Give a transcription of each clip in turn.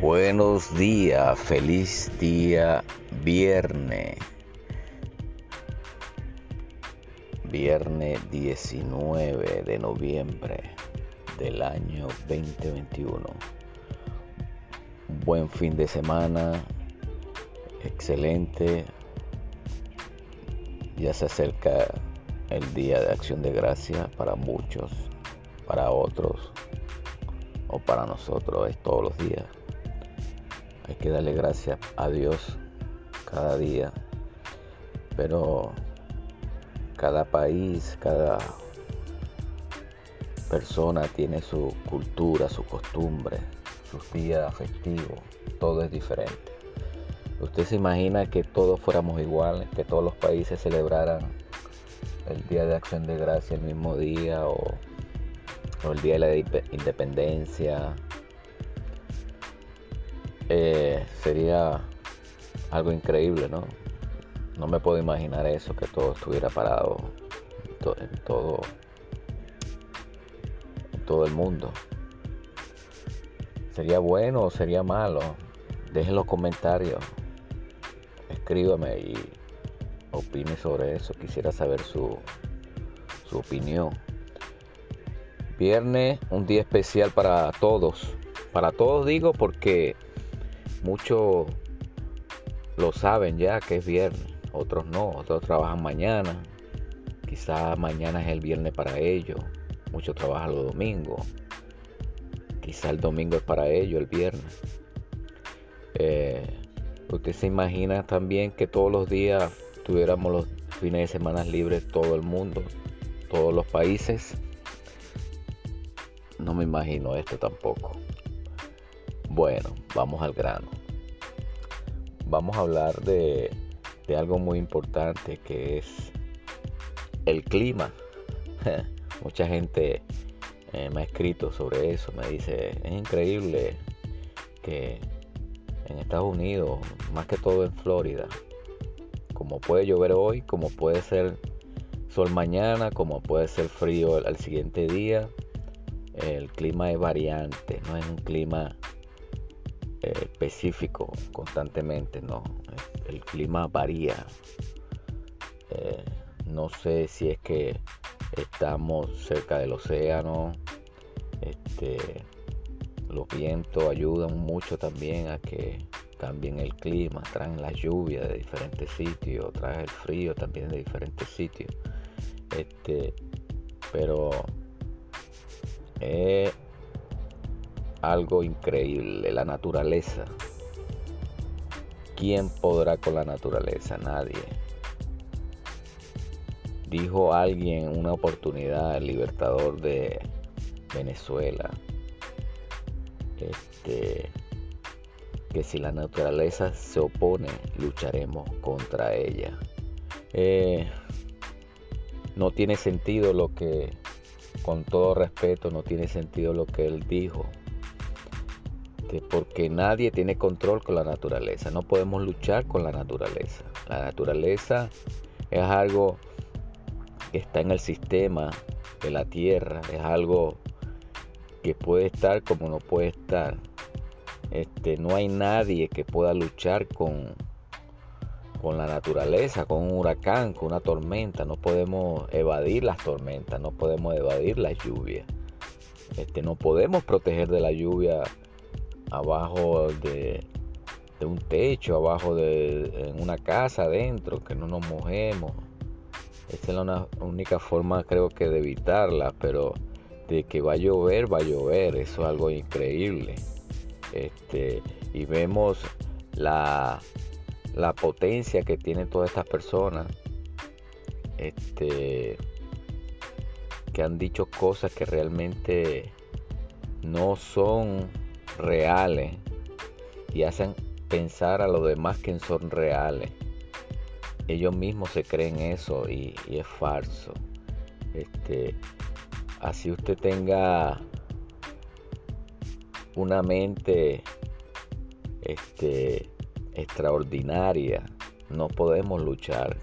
Buenos días, feliz día viernes. Viernes 19 de noviembre del año 2021. Buen fin de semana, excelente. Ya se acerca el día de acción de gracia para muchos, para otros o para nosotros es todos los días. Hay que darle gracias a Dios cada día. Pero cada país, cada persona tiene su cultura, su costumbre, sus días festivos. Todo es diferente. ¿Usted se imagina que todos fuéramos iguales, que todos los países celebraran el Día de Acción de Gracia el mismo día o, o el Día de la Independencia eh, sería algo increíble, ¿no? No me puedo imaginar eso, que todo estuviera parado en todo, el mundo. ¿Sería bueno o sería malo? Dejen los comentarios. Escríbame y opine sobre eso. Quisiera saber su, su opinión. Viernes, un día especial para todos. Para todos digo porque Muchos lo saben ya que es viernes, otros no, otros trabajan mañana. Quizás mañana es el viernes para ellos, muchos trabajan los domingos. Quizás el domingo es para ellos, el viernes. Eh, usted se imagina también que todos los días tuviéramos los fines de semana libres todo el mundo, todos los países. No me imagino esto tampoco. Bueno, vamos al grano. Vamos a hablar de, algo muy importante que es el clima. Mucha gente eh, me ha escrito sobre eso, me dice, es increíble que en Estados Unidos, más que todo en Florida, como puede llover hoy, como puede ser sol mañana, como puede ser frío al siguiente día, el clima es variante, no es un clima específico constantemente, no. El clima varía. Eh, no sé si es que estamos cerca del océano. Este, los vientos ayudan mucho también a que cambien el clima, traen la lluvia de diferentes sitios, traen el frío también de diferentes sitios. Este, pero eh, algo increíble, la naturaleza. ¿Quién podrá con la naturaleza? Nadie. Dijo alguien en una oportunidad, el libertador de Venezuela, este, que si la naturaleza se opone, lucharemos contra ella. Eh, no tiene sentido lo que, con todo respeto, no tiene sentido lo que él dijo porque nadie tiene control con la naturaleza, no podemos luchar con la naturaleza. La naturaleza es algo que está en el sistema de la tierra, es algo que puede estar como no puede estar. Este, no hay nadie que pueda luchar con, con la naturaleza, con un huracán, con una tormenta. No podemos evadir las tormentas, no podemos evadir la lluvia. Este, no podemos proteger de la lluvia abajo de, un techo, abajo de en una casa adentro, que no nos mojemos. Esa es la única forma creo que de evitarla, pero de que va a llover, va a llover, eso es algo increíble. Este, y vemos la, la potencia que tienen todas estas personas. Este, que han dicho cosas que realmente no son reales y hacen pensar a los demás que son reales. Ellos mismos se creen eso y, es falso. Este, así usted tenga una mente este, extraordinaria, no podemos luchar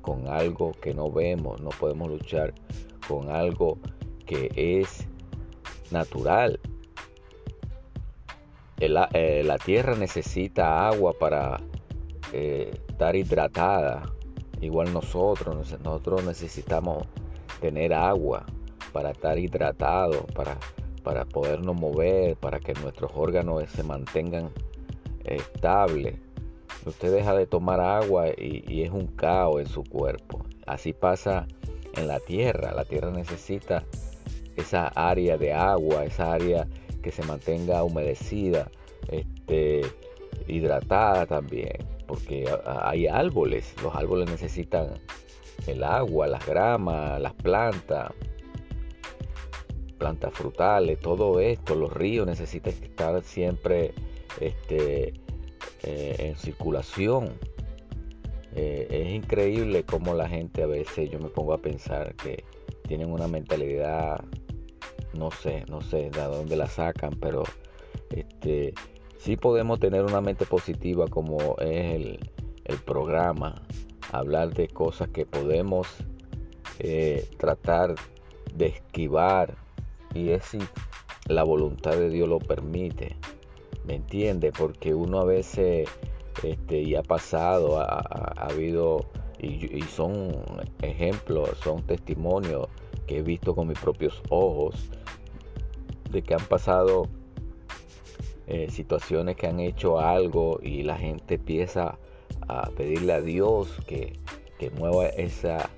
con algo que no vemos, no podemos luchar con algo que es natural, eh, la tierra necesita agua para eh, estar hidratada. Igual nosotros, nosotros necesitamos tener agua para estar hidratados, para, para podernos mover, para que nuestros órganos se mantengan estables. Usted deja de tomar agua y, y es un caos en su cuerpo. Así pasa en la tierra. La tierra necesita esa área de agua, esa área que se mantenga humedecida, este, hidratada también, porque hay árboles, los árboles necesitan el agua, las gramas, las plantas, plantas frutales, todo esto, los ríos necesitan estar siempre este, eh, en circulación. Eh, es increíble cómo la gente a veces, yo me pongo a pensar que tienen una mentalidad no sé, no sé de dónde la sacan, pero este, sí podemos tener una mente positiva como es el, programa, hablar de cosas que podemos eh, tratar de esquivar y es si la voluntad de Dios lo permite, ¿me entiende? Porque uno a veces, este, y ha pasado, ha, habido, y, son ejemplos, son testimonios que he visto con mis propios ojos, de que han pasado eh, situaciones que han hecho algo y la gente empieza a pedirle a Dios que, mueva esa,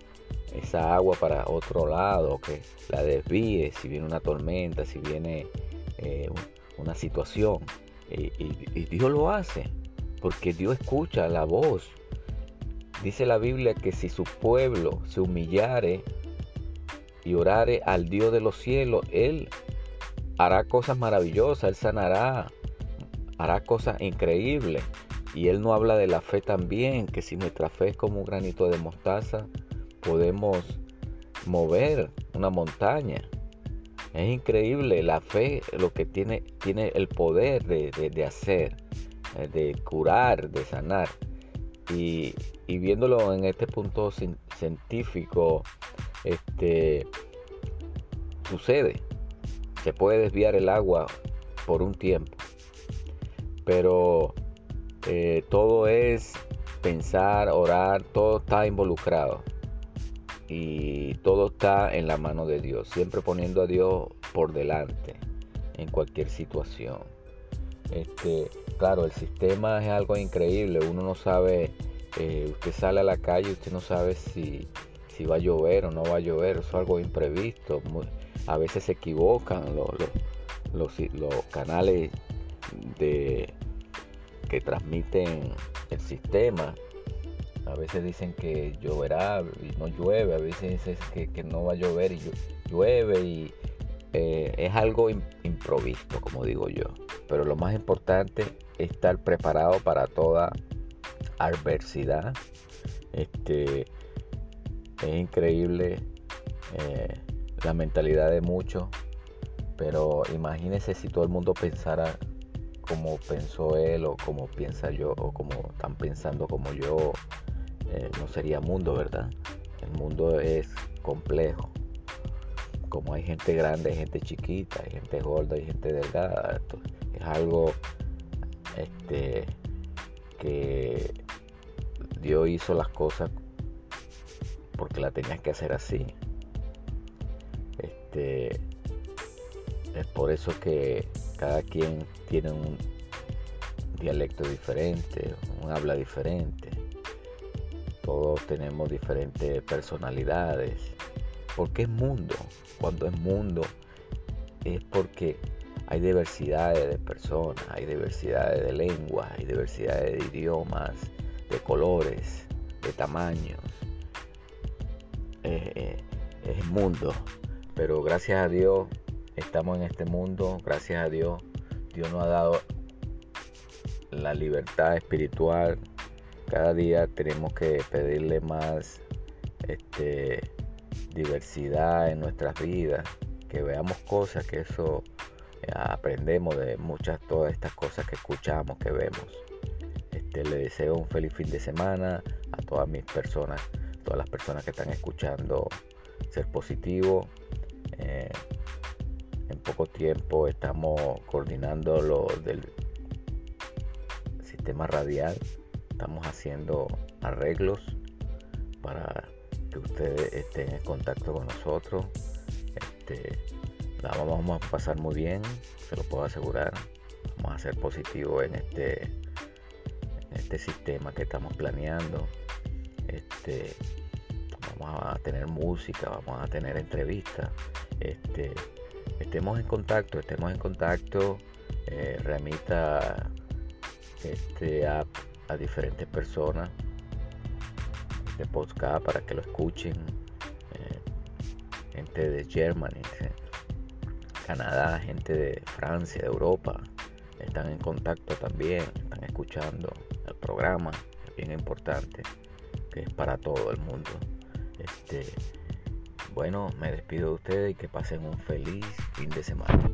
esa agua para otro lado, que la desvíe si viene una tormenta, si viene eh, una situación. Y, Dios lo hace, porque Dios escucha la voz. Dice la Biblia que si su pueblo se humillare y orare al Dios de los cielos, Él hará cosas maravillosas, Él sanará, hará cosas increíbles. Y Él no habla de la fe también, que si nuestra fe es como un granito de mostaza, podemos mover una montaña. Es increíble la fe, lo que tiene, tiene el poder de, hacer, eh, de curar, de sanar. Y, viéndolo en este punto científico, este, sucede se puede desviar el agua por un tiempo. Pero eh, todo es pensar, orar, todo está involucrado. Y todo está en la mano de Dios, siempre poniendo a Dios por delante en cualquier situación. Este, claro, el sistema es algo increíble, uno no sabe, eh, usted sale a la calle, usted no sabe si, si va a llover o no va a llover, eso es algo imprevisto a veces se equivocan los, los, canales de, que transmiten el sistema. A veces dicen que lloverá y no llueve, a veces dicen que, no va a llover y llueve y eh, es algo improvisto, como digo yo. Pero lo más importante es estar preparado para toda adversidad. Este, es increíble eh, la mentalidad de muchos, pero imagínese si todo el mundo pensara como pensó él o como piensa yo o como están pensando como yo, eh, no sería mundo, ¿verdad? El mundo es complejo. Como hay gente grande, hay gente chiquita, hay gente gorda, hay gente delgada. es algo este, que Dios hizo las cosas porque la tenías que hacer así. Este, es por eso que cada quien tiene un dialecto diferente, un habla diferente. Todos tenemos diferentes personalidades. Porque es mundo. Cuando es mundo es porque hay diversidades de personas, hay diversidades de lenguas, hay diversidades de idiomas, de colores, de tamaños. Eh, eh, es mundo. Pero gracias a Dios estamos en este mundo, gracias a Dios Dios nos ha dado la libertad espiritual. Cada día tenemos que pedirle más este, diversidad en nuestras vidas, que veamos cosas, que eso eh, aprendemos de muchas, todas estas cosas que escuchamos, que vemos. Este, le deseo un feliz fin de semana a todas mis personas, todas las personas que están escuchando Ser Positivo. Eh, en poco tiempo estamos coordinando lo del sistema radial. Estamos haciendo arreglos para que ustedes estén en contacto con nosotros. Este, la vamos a pasar muy bien, se lo puedo asegurar. Vamos a ser positivos en este, en este sistema que estamos planeando. Este, vamos a tener música, vamos a tener entrevistas. Este, estemos en contacto, estemos en contacto. Eh, remita este app a diferentes personas de podcast para que lo escuchen. Eh, gente de Germany, Canadá, gente de Francia, de Europa, están en contacto también, están escuchando el programa, es bien importante, que es para todo el mundo. Este, bueno, me despido de ustedes y que pasen un feliz fin de semana.